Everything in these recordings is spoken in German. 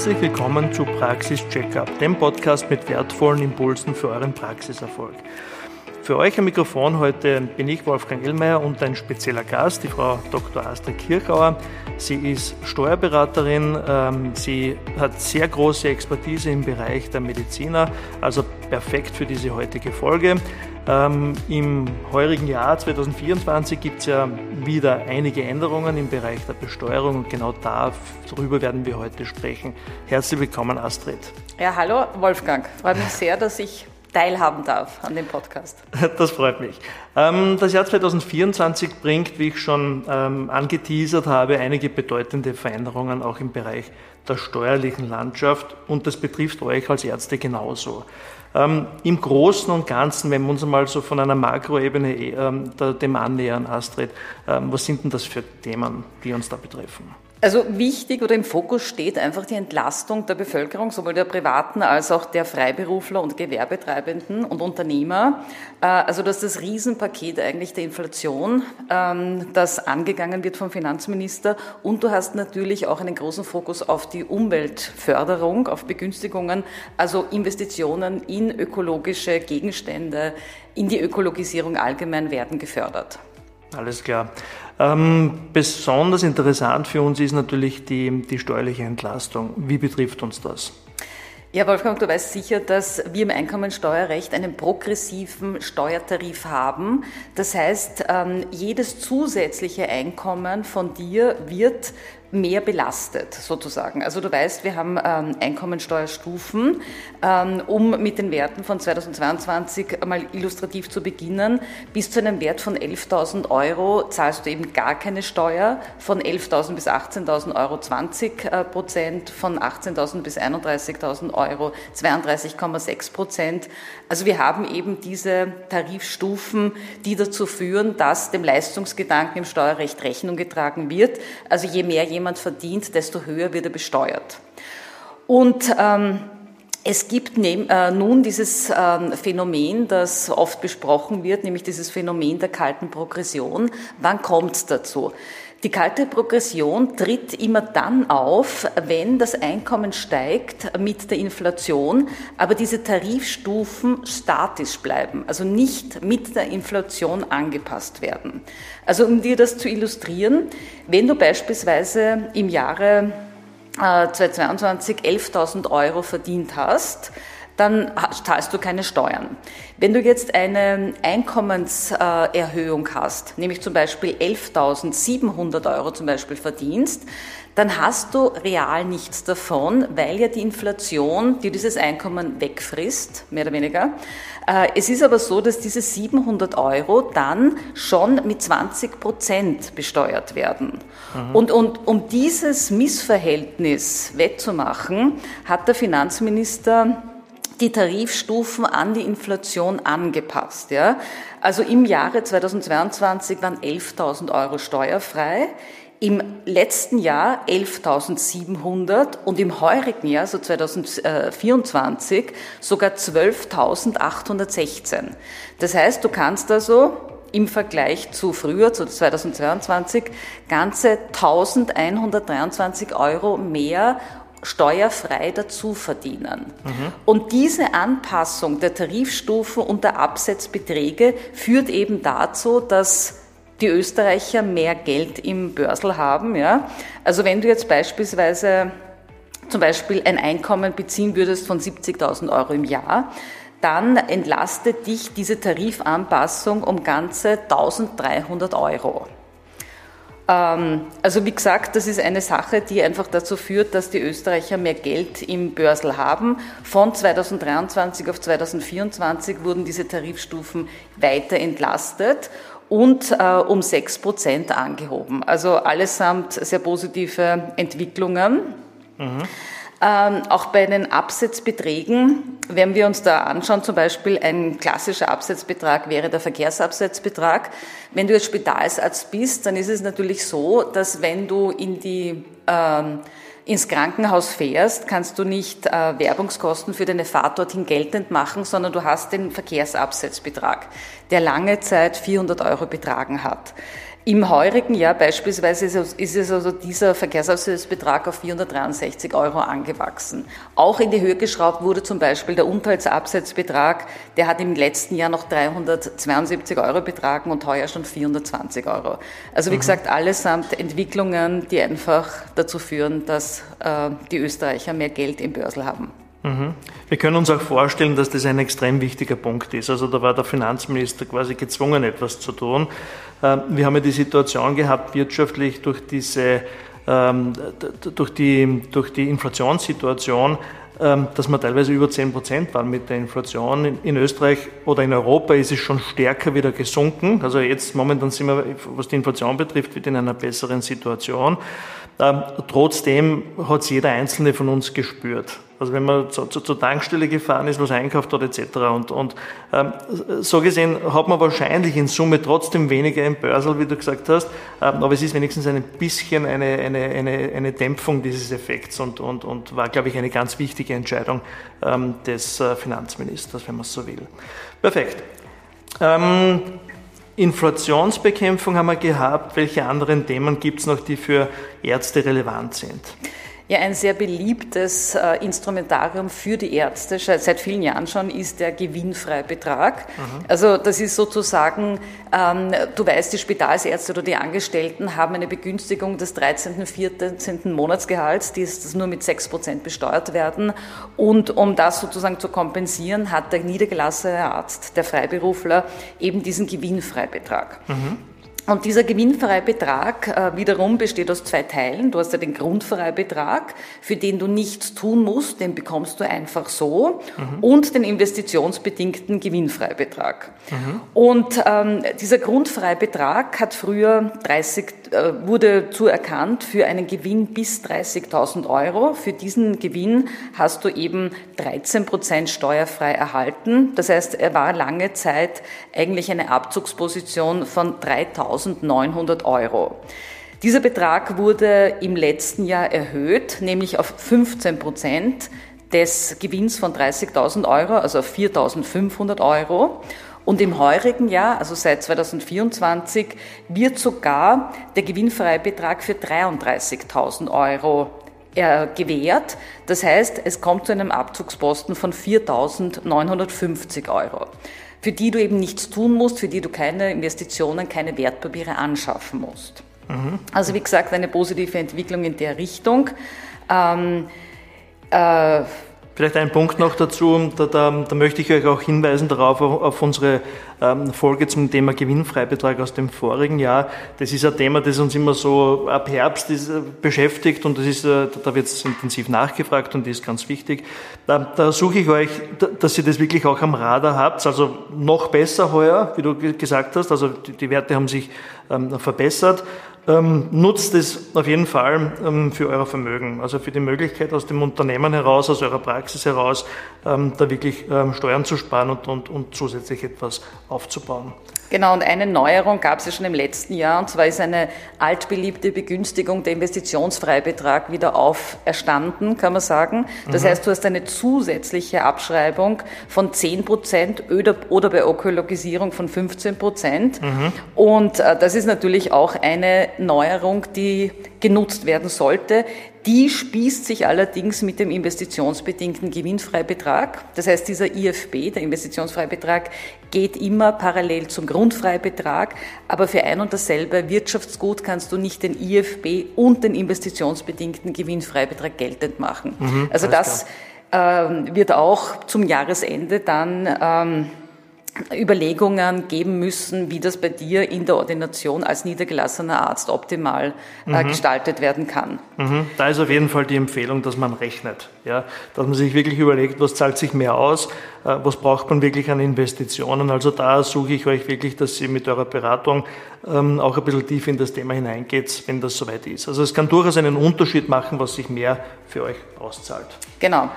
Herzlich willkommen zu Praxis Checkup, dem Podcast mit wertvollen Impulsen für euren Praxiserfolg. Für euch am Mikrofon heute bin ich Wolfgang Illmeier und ein spezieller Gast, die Frau Dr. Astrid Kirchauer. Sie ist Steuerberaterin, ähm, sie hat sehr große Expertise im Bereich der Mediziner, also perfekt für diese heutige Folge. Ähm, Im heurigen Jahr 2024 gibt es ja wieder einige Änderungen im Bereich der Besteuerung und genau darüber werden wir heute sprechen. Herzlich willkommen, Astrid. Ja, hallo Wolfgang. Freut mich sehr, dass ich teilhaben darf an dem Podcast. Das freut mich. Ähm, das Jahr 2024 bringt, wie ich schon ähm, angeteasert habe, einige bedeutende Veränderungen auch im Bereich der steuerlichen Landschaft und das betrifft euch als Ärzte genauso. Ähm, Im Großen und Ganzen, wenn wir uns mal so von einer Makroebene ähm, dem annähern, Astrid, ähm, was sind denn das für Themen, die uns da betreffen? Also wichtig oder im Fokus steht einfach die Entlastung der Bevölkerung, sowohl der Privaten als auch der Freiberufler und Gewerbetreibenden und Unternehmer. Äh, also dass das Riesenpaket eigentlich der Inflation, ähm, das angegangen wird vom Finanzminister. Und du hast natürlich auch einen großen Fokus auf die Umweltförderung, auf Begünstigungen, also Investitionen in ökologische Gegenstände, in die Ökologisierung allgemein werden gefördert. Alles klar. Ähm, besonders interessant für uns ist natürlich die, die steuerliche Entlastung. Wie betrifft uns das? Ja, Wolfgang, du weißt sicher, dass wir im Einkommensteuerrecht einen progressiven Steuertarif haben. Das heißt, ähm, jedes zusätzliche Einkommen von dir wird mehr belastet, sozusagen. Also du weißt, wir haben ähm, Einkommensteuerstufen, ähm, um mit den Werten von 2022 mal illustrativ zu beginnen. Bis zu einem Wert von 11.000 Euro zahlst du eben gar keine Steuer, von 11.000 bis 18.000 Euro 20 äh, Prozent, von 18.000 bis 31.000 Euro 32,6 Prozent. Also wir haben eben diese Tarifstufen, die dazu führen, dass dem Leistungsgedanken im Steuerrecht Rechnung getragen wird. Also je mehr jemand jemand verdient, desto höher wird er besteuert. Und ähm, es gibt äh, nun dieses ähm, Phänomen, das oft besprochen wird, nämlich dieses Phänomen der kalten Progression. Wann kommt es dazu? Die kalte Progression tritt immer dann auf, wenn das Einkommen steigt mit der Inflation, aber diese Tarifstufen statisch bleiben, also nicht mit der Inflation angepasst werden. Also um dir das zu illustrieren, wenn du beispielsweise im Jahre 2022 äh, 11.000 Euro verdient hast, dann zahlst du keine Steuern. Wenn du jetzt eine Einkommenserhöhung hast, nämlich zum Beispiel 11.700 Euro zum Beispiel verdienst, dann hast du real nichts davon, weil ja die Inflation dir dieses Einkommen wegfrisst, mehr oder weniger. Äh, es ist aber so, dass diese 700 Euro dann schon mit 20 Prozent besteuert werden. Mhm. Und, und um dieses Missverhältnis wettzumachen, hat der Finanzminister die Tarifstufen an die Inflation angepasst. Ja? Also im Jahre 2022 waren 11.000 Euro steuerfrei, im letzten Jahr 11.700 und im heurigen Jahr, so 2024, sogar 12.816. Das heißt, du kannst also im Vergleich zu früher, zu 2022, ganze 1123 Euro mehr steuerfrei dazu verdienen. Mhm. Und diese Anpassung der Tarifstufen und der Absetzbeträge führt eben dazu, dass die Österreicher mehr Geld im Börsel haben. Ja? Also wenn du jetzt beispielsweise zum Beispiel ein Einkommen beziehen würdest von 70.000 Euro im Jahr, dann entlastet dich diese Tarifanpassung um ganze 1300 Euro. Ähm, also wie gesagt, das ist eine Sache, die einfach dazu führt, dass die Österreicher mehr Geld im Börsel haben. Von 2023 auf 2024 wurden diese Tarifstufen weiter entlastet und äh, um 6 Prozent angehoben. Also allesamt sehr positive Entwicklungen. Mhm. Ähm, auch bei den Absetzbeträgen, wenn wir uns da anschauen, zum Beispiel ein klassischer Absetzbetrag wäre der Verkehrsabsetzbetrag. Wenn du jetzt Spitalsarzt bist, dann ist es natürlich so, dass wenn du in die ähm, ins Krankenhaus fährst, kannst du nicht äh, Werbungskosten für deine Fahrt dorthin geltend machen, sondern du hast den Verkehrsabsetzbetrag, der lange Zeit 400 Euro betragen hat. Im heurigen Jahr beispielsweise ist es also dieser Verkehrsausgleichsbetrag auf 463 Euro angewachsen. Auch in die Höhe geschraubt wurde zum Beispiel der Unterhaltsabsatzbetrag, der hat im letzten Jahr noch 372 Euro betragen und heuer schon 420 Euro. Also wie mhm. gesagt, allesamt Entwicklungen, die einfach dazu führen, dass äh, die Österreicher mehr Geld im Börsel haben. Wir können uns auch vorstellen, dass das ein extrem wichtiger Punkt ist. Also da war der Finanzminister quasi gezwungen, etwas zu tun. Ähm, wir haben ja die Situation gehabt, wirtschaftlich durch diese ähm, durch die, durch die Inflationssituation, ähm, dass wir teilweise über 10 Prozent waren mit der Inflation. In Österreich oder in Europa ist es schon stärker wieder gesunken. Also jetzt momentan sind wir, was die Inflation betrifft, wieder in einer besseren Situation. Trotzdem hat es jeder Einzelne von uns gespürt. Also wenn man zu, zu, zur Tankstelle gefahren ist, was einkauft hat etc. Und, und ähm, so gesehen hat man wahrscheinlich in Summe trotzdem weniger im Börsel, wie du gesagt hast, ähm, aber es ist wenigstens ein bisschen eine, eine, eine, eine Dämpfung dieses Effekts und, und, und war, glaube ich, eine ganz wichtige Entscheidung ähm, des äh, Finanzministers, wenn man es so will. Perfekt. Ähm, Inflationsbekämpfung haben wir gehabt. Welche anderen Themen gibt es noch, die für Ärzte relevant sind? Ja, ein sehr beliebtes äh, Instrumentarium für die Ärzte seit vielen Jahren schon ist der Gewinnfreibetrag. Mhm. Also das ist sozusagen, ähm, du weißt, die Spitalsärzte oder die Angestellten haben eine Begünstigung des 13., 14. Monatsgehalts, die ist nur mit 6 Prozent besteuert werden. Und um das sozusagen zu kompensieren, hat der niedergelassene Arzt, der Freiberufler, eben diesen Gewinnfreibetrag. Mhm. Und dieser Gewinnfreibetrag äh, wiederum besteht aus zwei Teilen. Du hast ja den Grundfreibetrag, für den du nichts tun musst, den bekommst du einfach so, mhm. und den investitionsbedingten Gewinnfreibetrag. Mhm. Und ähm, dieser Grundfreibetrag hat früher 30, äh, wurde zuerkannt für einen Gewinn bis 30.000 Euro. Für diesen Gewinn hast du eben 13 Prozent steuerfrei erhalten. Das heißt, er war lange Zeit eigentlich eine Abzugsposition von 3.000 1.900 Euro. Dieser Betrag wurde im letzten Jahr erhöht, nämlich auf 15 Prozent des Gewinns von 30.000 Euro, also auf 4.500 Euro. Und im heurigen Jahr, also seit 2024, wird sogar der Gewinnfreibetrag für 33.000 Euro äh, gewährt. Das heißt, es kommt zu einem Abzugsposten von 4.950 Euro für die du eben nichts tun musst, für die du keine Investitionen, keine Wertpapiere anschaffen musst. Mhm. Also wie gesagt, eine positive Entwicklung in der Richtung. Ähm, äh, Vielleicht ein Punkt noch dazu, da, da, da, möchte ich euch auch hinweisen darauf, auf unsere ähm, Folge zum Thema Gewinnfreibetrag aus dem vorigen Jahr. Das ist ein Thema, das uns immer so ab Herbst ist, äh, beschäftigt und das ist, äh, da wird es intensiv nachgefragt und das ist ganz wichtig. Da, da suche ich euch, dass ihr das wirklich auch am Radar habt, also noch besser heuer, wie du gesagt hast, also die, die Werte haben sich ähm, verbessert. Ähm, nutzt es auf jeden Fall ähm, für euer Vermögen, also für die Möglichkeit aus dem Unternehmen heraus, aus eurer Praxis heraus, ähm, da wirklich ähm, Steuern zu sparen und, und, und zusätzlich etwas aufzubauen. Genau, und eine Neuerung gab es ja schon im letzten Jahr, und zwar ist eine altbeliebte Begünstigung der Investitionsfreibetrag wieder auferstanden, kann man sagen. Das mhm. heißt, du hast eine zusätzliche Abschreibung von 10 Prozent oder, oder bei Ökologisierung von 15 Prozent. Mhm. Und äh, das ist natürlich auch eine Neuerung, die genutzt werden sollte. Die spießt sich allerdings mit dem investitionsbedingten Gewinnfreibetrag. Das heißt, dieser IFB, der Investitionsfreibetrag, geht immer parallel zum Grundfreibetrag, aber für ein und dasselbe Wirtschaftsgut kannst du nicht den IFB und den investitionsbedingten Gewinnfreibetrag geltend machen. Mhm, also das ähm, wird auch zum Jahresende dann ähm, Überlegungen geben müssen, wie das bei dir in der Ordination als niedergelassener Arzt optimal äh, mhm. gestaltet werden kann. Mhm. Da ist auf jeden Fall die Empfehlung, dass man rechnet, ja? dass man sich wirklich überlegt, was zahlt sich mehr aus, äh, was braucht man wirklich an Investitionen. Also da suche ich euch wirklich, dass ihr mit eurer Beratung ähm, auch ein bisschen tief in das Thema hineingeht, wenn das soweit ist. Also es kann durchaus einen Unterschied machen, was sich mehr für euch auszahlt. Genau.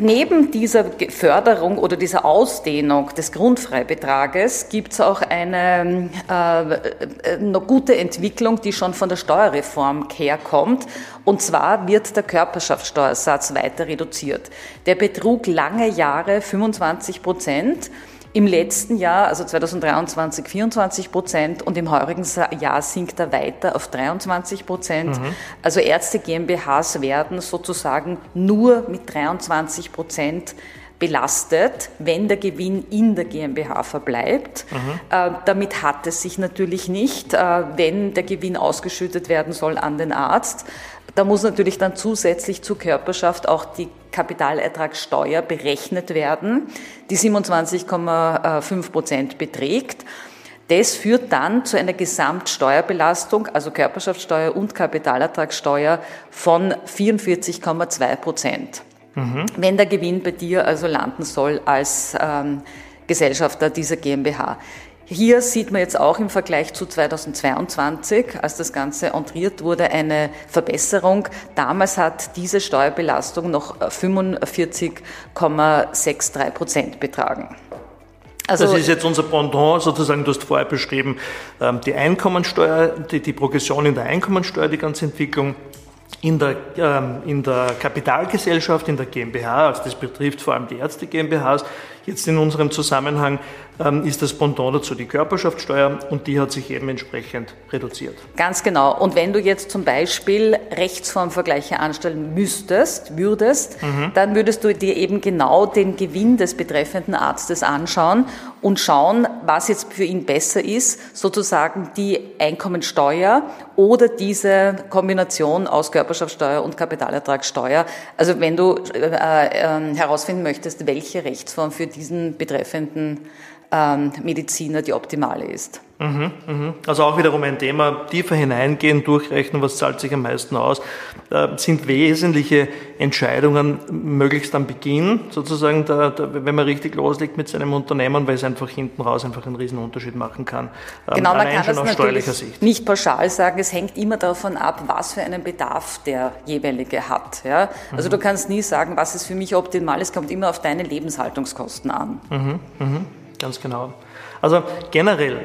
Neben dieser Förderung oder dieser Ausdehnung des Grundfreibetrages gibt es auch eine äh, eine gute Entwicklung, die schon von der Steuerreform herkommt. Und zwar wird der Körperschaftssteuersatz weiter reduziert. Der betrug lange Jahre 25 Prozent. Im letzten Jahr, also 2023, 24 Prozent und im heurigen Jahr sinkt er weiter auf 23 Prozent. Mhm. Also Ärzte GmbHs werden sozusagen nur mit 23 Prozent belastet, wenn der Gewinn in der GmbH verbleibt. Mhm. Äh, damit hat es sich natürlich nicht, äh, wenn der Gewinn ausgeschüttet werden soll an den Arzt. Da muss natürlich dann zusätzlich zur Körperschaft auch die Kapitalertragssteuer berechnet werden, die 27,5 Prozent beträgt. Das führt dann zu einer Gesamtsteuerbelastung, also Körperschaftssteuer und Kapitalertragssteuer von 44,2 Prozent. Mhm. Wenn der Gewinn bei dir also landen soll als ähm, Gesellschafter dieser GmbH. Hier sieht man jetzt auch im Vergleich zu 2022, als das Ganze entriert wurde, eine Verbesserung. Damals hat diese Steuerbelastung noch 45,63 Prozent betragen. Also das ist jetzt unser Pendant, sozusagen, du hast vorher beschrieben, ähm, die Einkommensteuer, die, die Progression in der Einkommensteuer, die ganze Entwicklung in der, ähm, in der Kapitalgesellschaft, in der GmbH, also das betrifft vor allem die Ärzte GmbHs, Jetzt in unserem Zusammenhang ähm, ist das Pendant dazu die Körperschaftssteuer und die hat sich eben entsprechend reduziert. Ganz genau. Und wenn du jetzt zum Beispiel Rechtsformvergleiche anstellen müsstest, würdest, mhm. dann würdest du dir eben genau den Gewinn des betreffenden Arztes anschauen und schauen, was jetzt für ihn besser ist, sozusagen die Einkommensteuer oder diese Kombination aus Körperschaftssteuer und Kapitalertragssteuer. Also wenn du äh, äh, herausfinden möchtest, welche Rechtsform für diesen betreffenden ähm, Mediziner die optimale ist. Mhm, mhm. Also auch wiederum ein Thema, tiefer hineingehen, durchrechnen, was zahlt sich am meisten aus, äh, sind wesentliche Entscheidungen möglichst am Beginn, sozusagen, da, da, wenn man richtig loslegt mit seinem Unternehmen, weil es einfach hinten raus einfach einen riesen Unterschied machen kann. Ähm, genau, man kann das natürlich Sicht. nicht pauschal sagen, es hängt immer davon ab, was für einen Bedarf der jeweilige hat. Ja? Also mhm. du kannst nie sagen, was ist für mich optimal, es kommt immer auf deine Lebenshaltungskosten an. Mhm, mhm. Ganz genau. Also generell,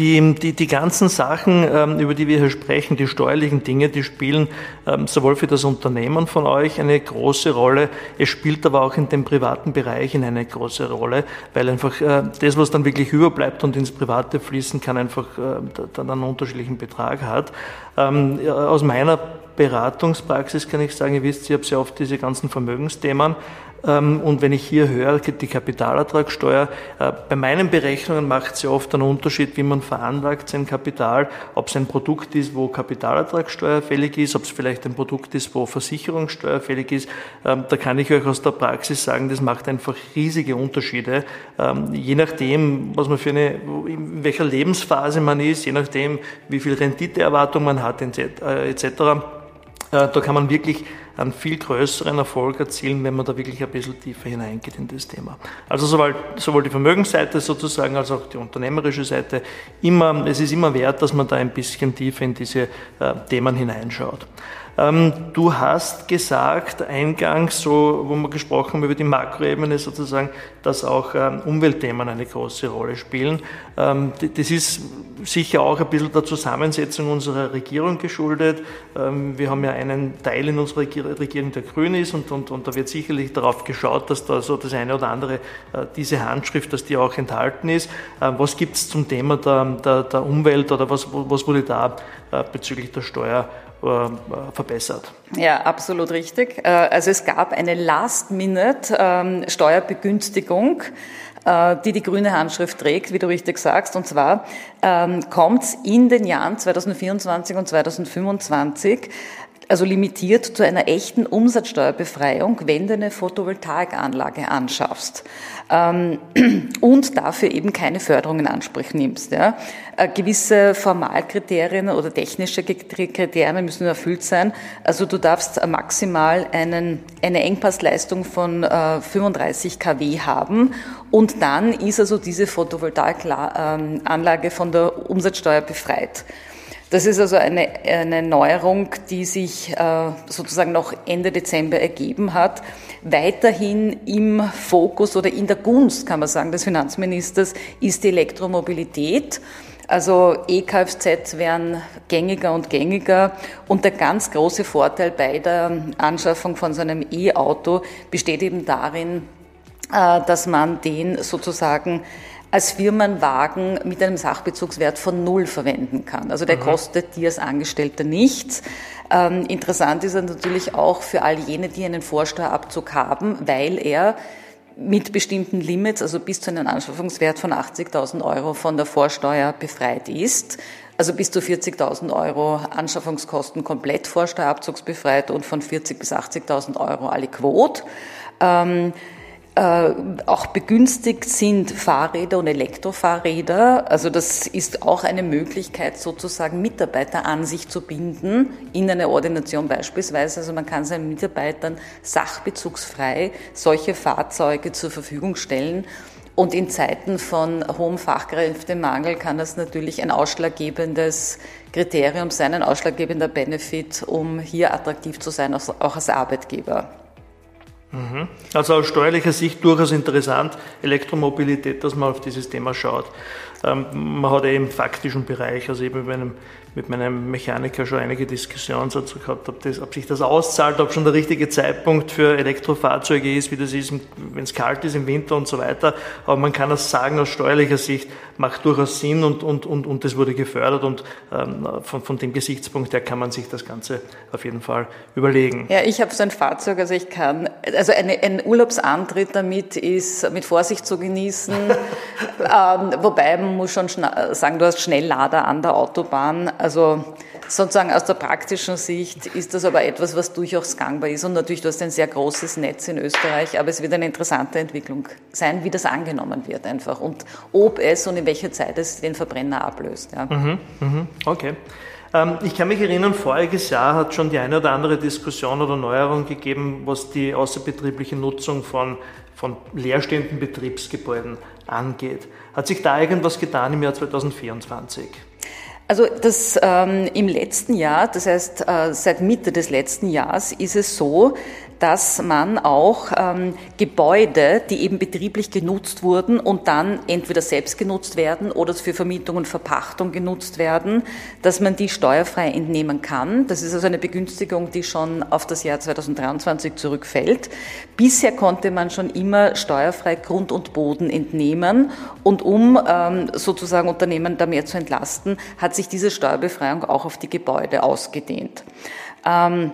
die, die, die ganzen Sachen, ähm, über die wir hier sprechen, die steuerlichen Dinge, die spielen ähm, sowohl für das Unternehmen von euch eine große Rolle, es spielt aber auch in dem privaten Bereich eine große Rolle, weil einfach äh, das, was dann wirklich überbleibt und ins Private fließen kann, einfach äh, dann einen unterschiedlichen Betrag hat. Ähm, aus meiner Beratungspraxis kann ich sagen, ihr wisst, ich habe sehr oft diese ganzen Vermögensthemen und wenn ich hier höre, die Kapitalertragssteuer, äh, bei meinen Berechnungen macht es ja oft einen Unterschied, wie man veranlagt sein Kapital, ob es ein Produkt ist, wo Kapitalertragssteuer fällig ist, ob es vielleicht ein Produkt ist, wo Versicherungssteuer fällig ist. Ähm, da kann ich euch aus der Praxis sagen, das macht einfach riesige Unterschiede. Ähm, je nachdem, was man für eine, in welcher Lebensphase man ist, je nachdem, wie viel Renditeerwartung man hat, etc. Äh, da kann man wirklich einen viel größeren Erfolg erzielen, wenn man da wirklich ein bisschen tiefer hineingeht in das Thema. Also sowohl, sowohl die Vermögensseite sozusagen als auch die unternehmerische Seite, immer, es ist immer wert, dass man da ein bisschen tiefer in diese äh, Themen hineinschaut. Ähm, du hast gesagt, eingangs, so, wo wir gesprochen haben über die Makroebene sozusagen, dass auch ähm, Umweltthemen eine große Rolle spielen. Ähm, das ist sicher auch ein bisschen der Zusammensetzung unserer Regierung geschuldet. Wir haben ja einen Teil in unserer Regierung, der grün ist und, und, und da wird sicherlich darauf geschaut, dass da so das eine oder andere, äh, diese Handschrift, dass die auch enthalten ist. Was gibt es zum Thema der, der, der Umwelt oder was, was wurde da äh, bezüglich der Steuer verbessert. Ja, absolut richtig. Äh, also es gab eine Last-Minute-Steuerbegünstigung ähm, äh, die die grüne Handschrift trägt, wie du richtig sagst. Und zwar ähm, kommt in den Jahren 2024 und 2025 also limitiert zu einer echten Umsatzsteuerbefreiung, wenn du eine Photovoltaikanlage anschaffst ähm, und dafür eben keine Förderung in Anspruch nimmst. Ja. Äh, gewisse Formalkriterien oder technische Kriterien müssen erfüllt sein. Also du darfst maximal einen, eine Engpassleistung von äh, 35 kW haben und dann ist also diese Photovoltaikanlage ähm, von der Umsatzsteuer befreit. Das ist also eine, eine Neuerung, die sich äh, sozusagen noch Ende Dezember ergeben hat. Weiterhin im Fokus oder in der Gunst, kann man sagen, des Finanzministers ist die Elektromobilität. Also E-Kfz werden gängiger und gängiger und der ganz große Vorteil bei der Anschaffung von so einem E-Auto besteht eben darin, äh, dass man den sozusagen als Firmenwagen mit einem Sachbezugswert von null verwenden kann. Also der mhm. kostet dir als Angestellter nichts. Ähm, interessant ist er natürlich auch für all jene, die einen Vorsteuerabzug haben, weil er mit bestimmten Limits, also bis zu einem Anschaffungswert von 80.000 Euro von der Vorsteuer befreit ist. Also bis zu 40.000 Euro Anschaffungskosten komplett vorsteuerabzugsbefreit und von 40.000 bis 80.000 Euro alle Quote. Ähm, äh, auch begünstigt sind Fahrräder und Elektrofahrräder. Also das ist auch eine Möglichkeit, sozusagen Mitarbeiter an sich zu binden, in eine Ordination beispielsweise. Also man kann seinen Mitarbeitern sachbezugsfrei solche Fahrzeuge zur Verfügung stellen. Und in Zeiten von hohem Fachkräftemangel kann das natürlich ein ausschlaggebendes Kriterium sein, ein ausschlaggebender Benefit, um hier attraktiv zu sein, auch als Arbeitgeber. Mhm. Also aus steuerlicher Sicht durchaus interessant, Elektromobilität, dass man auf dieses Thema schaut. Ähm, man hat eben im faktischen Bereich, also eben bei einem mit meinem Mechaniker schon einige Diskussionen dazu gehabt, ob, das, ob sich das auszahlt, ob schon der richtige Zeitpunkt für Elektrofahrzeuge ist, wie das ist, wenn es kalt ist im Winter und so weiter. Aber man kann das sagen, aus steuerlicher Sicht macht durchaus Sinn und, und, und, und das wurde gefördert und ähm, von, von dem Gesichtspunkt her kann man sich das Ganze auf jeden Fall überlegen. Ja, ich habe so ein Fahrzeug, also ich kann, also eine, ein Urlaubsantritt damit ist mit Vorsicht zu genießen, ähm, wobei man muss schon sagen, du hast Schnelllader an der Autobahn, also sozusagen aus der praktischen Sicht ist das aber etwas, was durchaus gangbar ist. Und natürlich, du hast ein sehr großes Netz in Österreich, aber es wird eine interessante Entwicklung sein, wie das angenommen wird einfach und ob es und in welcher Zeit es den Verbrenner ablöst. Ja. Mhm, mhm, okay. Ähm, ich kann mich erinnern, voriges Jahr hat schon die eine oder andere Diskussion oder Neuerung gegeben, was die außerbetriebliche Nutzung von, von leerstehenden Betriebsgebäuden angeht. Hat sich da irgendwas getan im Jahr 2024? Also das ähm, im letzten Jahr, das heißt äh, seit Mitte des letzten Jahres, ist es so, dass man auch ähm, Gebäude, die eben betrieblich genutzt wurden und dann entweder selbst genutzt werden oder für Vermietung und Verpachtung genutzt werden, dass man die steuerfrei entnehmen kann. Das ist also eine Begünstigung, die schon auf das Jahr 2023 zurückfällt. Bisher konnte man schon immer steuerfrei Grund und Boden entnehmen und um ähm, sozusagen Unternehmen da mehr zu entlasten, hat sich diese Steuerbefreiung auch auf die Gebäude ausgedehnt. Ähm,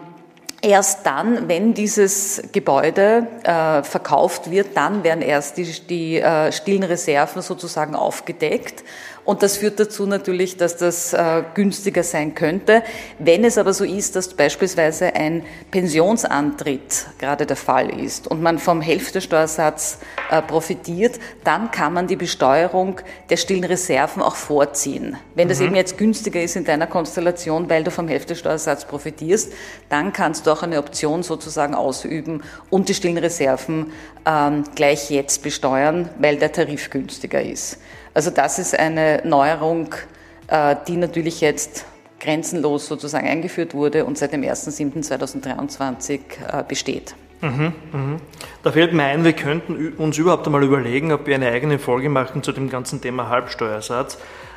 Erst dann, wenn dieses Gebäude äh, verkauft wird, dann werden erst die, die äh, stillen Reserven sozusagen aufgedeckt und das führt dazu natürlich, dass das äh, günstiger sein könnte. Wenn es aber so ist, dass beispielsweise ein Pensionsantritt gerade der Fall ist und man vom Hälftesteuersatz äh, profitiert, dann kann man die Besteuerung der stillen Reserven auch vorziehen. Wenn das mhm. eben jetzt günstiger ist in deiner Konstellation, weil du vom Hälftesteuersatz profitierst, dann kannst du auch eine Option sozusagen ausüben und die stillen Reserven ähm, gleich jetzt besteuern, weil der Tarif günstiger ist. Also das ist eine Neuerung, äh, die natürlich jetzt grenzenlos sozusagen eingeführt wurde und seit dem 1.7.2023 äh, besteht. Mhm, mh. Da fällt mir ein, wir könnten uns überhaupt einmal überlegen, ob wir eine eigene Folge machen zu dem ganzen Thema Halbsteuersatz.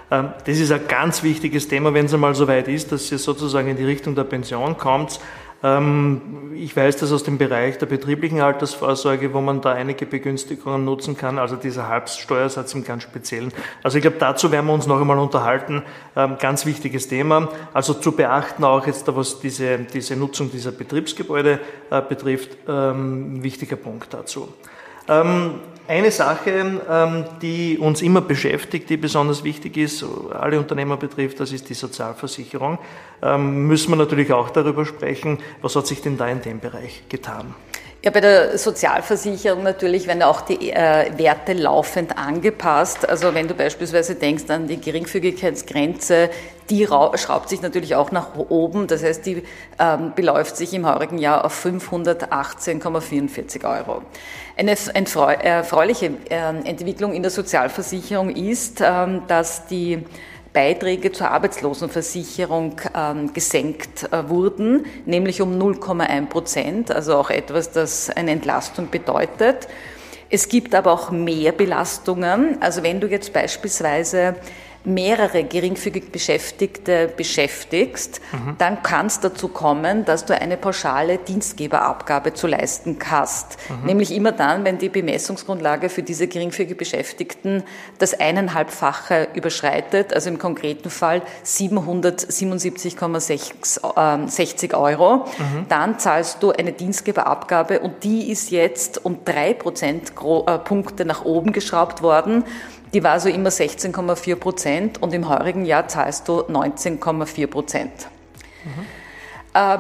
Ähm, das ist ein ganz wichtiges Thema, wenn es einmal so weit ist, dass ihr sozusagen in die Richtung der Pension kommt. Ähm, ich weiß das aus dem Bereich der betrieblichen Altersvorsorge, wo man da einige Begünstigungen nutzen kann, also dieser Halbsteuersatz im ganz Speziellen. Also ich glaube, dazu werden wir uns noch einmal unterhalten. Ähm, ganz wichtiges Thema. Also zu beachten auch jetzt, was diese, diese Nutzung dieser Betriebsgebäude äh, betrifft, ähm, wichtiger Punkt dazu. Eine Sache, ähm, die uns immer beschäftigt, die besonders wichtig ist, alle Unternehmer betrifft, das ist die Sozialversicherung. Ähm, müssen wir natürlich auch darüber sprechen, was hat sich denn da in dem Bereich getan? Ja, bei der Sozialversicherung natürlich werden auch die äh, Werte laufend angepasst. Also wenn du beispielsweise denkst an die Geringfügigkeitsgrenze, die schraubt sich natürlich auch nach oben. Das heißt, die ähm, beläuft sich im heurigen Jahr auf 518,44 Euro. Eine erfreuliche ähm, Entwicklung in der Sozialversicherung ist, ähm, dass die Beiträge zur Arbeitslosenversicherung ähm, gesenkt äh, wurden, nämlich um 0,1 Prozent, also auch etwas, das eine Entlastung bedeutet. Es gibt aber auch mehr Belastungen. Also wenn du jetzt beispielsweise mehrere geringfügig Beschäftigte beschäftigst, mhm. dann kann es dazu kommen, dass du eine pauschale Dienstgeberabgabe zu leisten hast. Mhm. Nämlich immer dann, wenn die Bemessungsgrundlage für diese geringfügig Beschäftigten das eineinhalbfache überschreitet, also im konkreten Fall 777,60 Euro, mhm. dann zahlst du eine Dienstgeberabgabe und die ist jetzt um drei Prozentpunkte nach oben geschraubt worden. Die war so immer 16,4 Prozent und im heurigen Jahr zahlst du 19,4 Prozent. Mhm.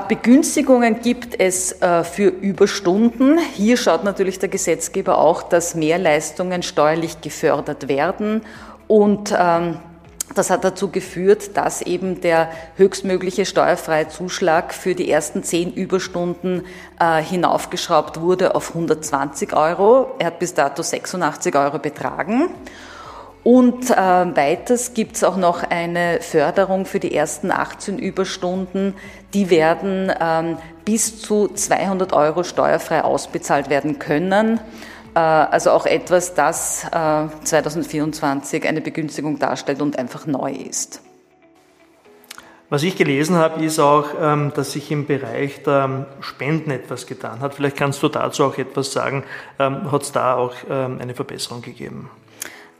Begünstigungen gibt es äh, für Überstunden. Hier schaut natürlich der Gesetzgeber auch, dass Mehrleistungen steuerlich gefördert werden und ähm, das hat dazu geführt, dass eben der höchstmögliche steuerfreie Zuschlag für die ersten zehn Überstunden äh, hinaufgeschraubt wurde auf 120 Euro. Er hat bis dato 86 Euro betragen. Und äh, weiters gibt es auch noch eine Förderung für die ersten 18 Überstunden. Die werden ähm, bis zu 200 Euro steuerfrei ausbezahlt werden können. Äh, also auch etwas, das äh, 2024 eine Begünstigung darstellt und einfach neu ist. Was ich gelesen habe, ist auch, ähm, dass sich im Bereich der Spenden etwas getan hat. Vielleicht kannst du dazu auch etwas sagen. Ähm, hat es da auch ähm, eine Verbesserung gegeben?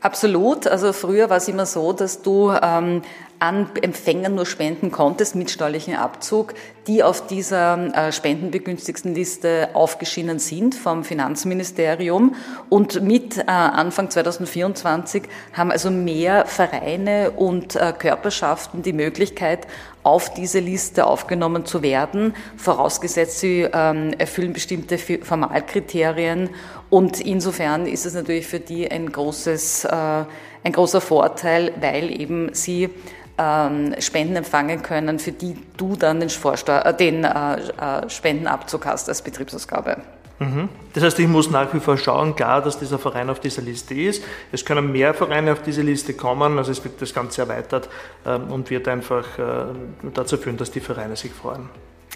Absolut. Also früher war es immer so, dass du ähm, an Empfängern nur spenden konntest mit steuerlichen Abzug, die auf dieser äh, spendenbegünstigten Liste aufgeschienen sind vom Finanzministerium. Und mit äh, Anfang 2024 haben also mehr Vereine und äh, Körperschaften die Möglichkeit, auf diese Liste aufgenommen zu werden, vorausgesetzt sie ähm, erfüllen bestimmte Formalkriterien und insofern ist es natürlich für die ein, großes, äh, ein großer Vorteil, weil eben sie ähm, Spenden empfangen können, für die du dann den, Vorsteu äh, den äh, Spendenabzug hast als Betriebsausgabe. Mhm. Das heißt, ich muss nach wie vor schauen, klar, dass dieser Verein auf dieser Liste ist. Es können mehr Vereine auf diese Liste kommen, also es wird das Ganze erweitert ähm, und wird einfach dazu führen, dass die Vereine sich freuen.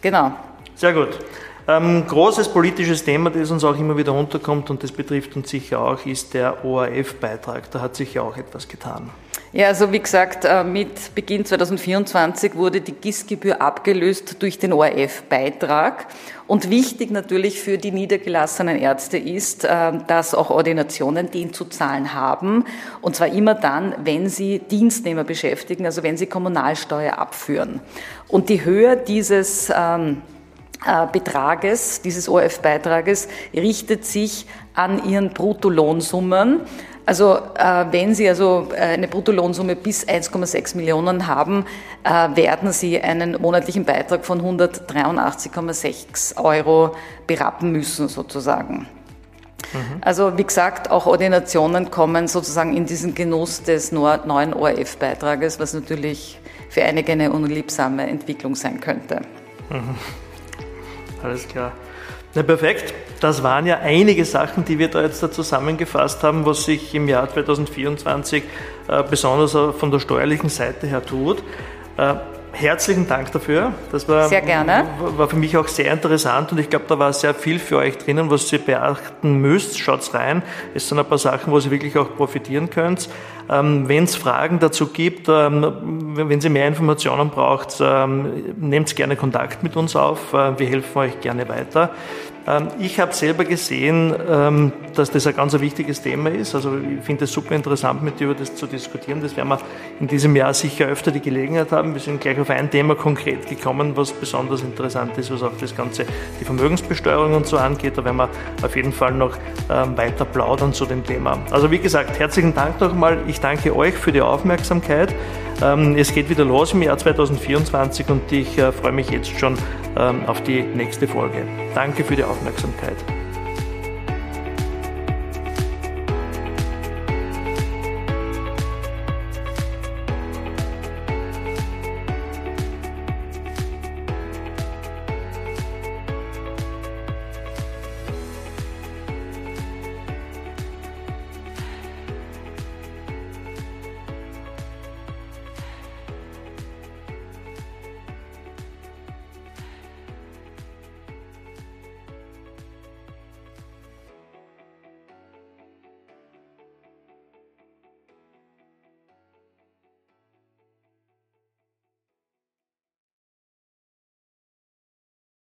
Genau. Sehr gut. Ähm, großes politisches Thema, das uns auch immer wieder unterkommt und das betrifft uns sicher auch, ist der ORF-Beitrag. Da hat sich ja auch etwas getan. Ja, also wie gesagt, äh, mit Beginn 2024 wurde die GIS-Gebühr abgelöst durch den ORF-Beitrag. Und wichtig natürlich für die niedergelassenen Ärzte ist, äh, dass auch Ordinationen den zu zahlen haben. Und zwar immer dann, wenn sie Dienstnehmer beschäftigen, also wenn sie Kommunalsteuer abführen. Und die Höhe dieses ähm, äh, Betrages, dieses ORF-Beitrages, richtet sich an ihren Bruttolohnsummen. Also äh, wenn Sie also äh, eine Bruttolohnsumme bis 1,6 Millionen haben, äh, werden Sie einen monatlichen Beitrag von 183,6 Euro berappen müssen sozusagen. Mhm. Also wie gesagt, auch Ordinationen kommen sozusagen in diesen Genuss des neuen ORF-Beitrages, was natürlich für einige eine unliebsame Entwicklung sein könnte. Mhm. Alles klar. Na perfekt. Das waren ja einige Sachen, die wir da jetzt da zusammengefasst haben, was sich im Jahr 2024 äh, besonders von der steuerlichen Seite her tut. Äh, herzlichen Dank dafür. Das war, sehr gerne. war für mich auch sehr interessant und ich glaube, da war sehr viel für euch drinnen, was ihr beachten müsst. Schaut's rein. Es sind ein paar Sachen, wo ihr wirklich auch profitieren könnt. Ähm, wenn es Fragen dazu gibt, ähm, wenn Sie mehr Informationen braucht, ähm, nehmt gerne Kontakt mit uns auf. Äh, wir helfen euch gerne weiter. Ich habe selber gesehen, dass das ein ganz wichtiges Thema ist. Also ich finde es super interessant, mit dir über das zu diskutieren. Das werden wir in diesem Jahr sicher öfter die Gelegenheit haben. Wir sind gleich auf ein Thema konkret gekommen, was besonders interessant ist, was auch das Ganze, die Vermögensbesteuerung und so angeht. Da werden wir auf jeden Fall noch weiter plaudern zu dem Thema. Also wie gesagt, herzlichen Dank nochmal. Ich danke euch für die Aufmerksamkeit. Es geht wieder los im Jahr 2024 und ich äh, freue mich jetzt schon auf die nächste Folge. Danke für die Aufmerksamkeit.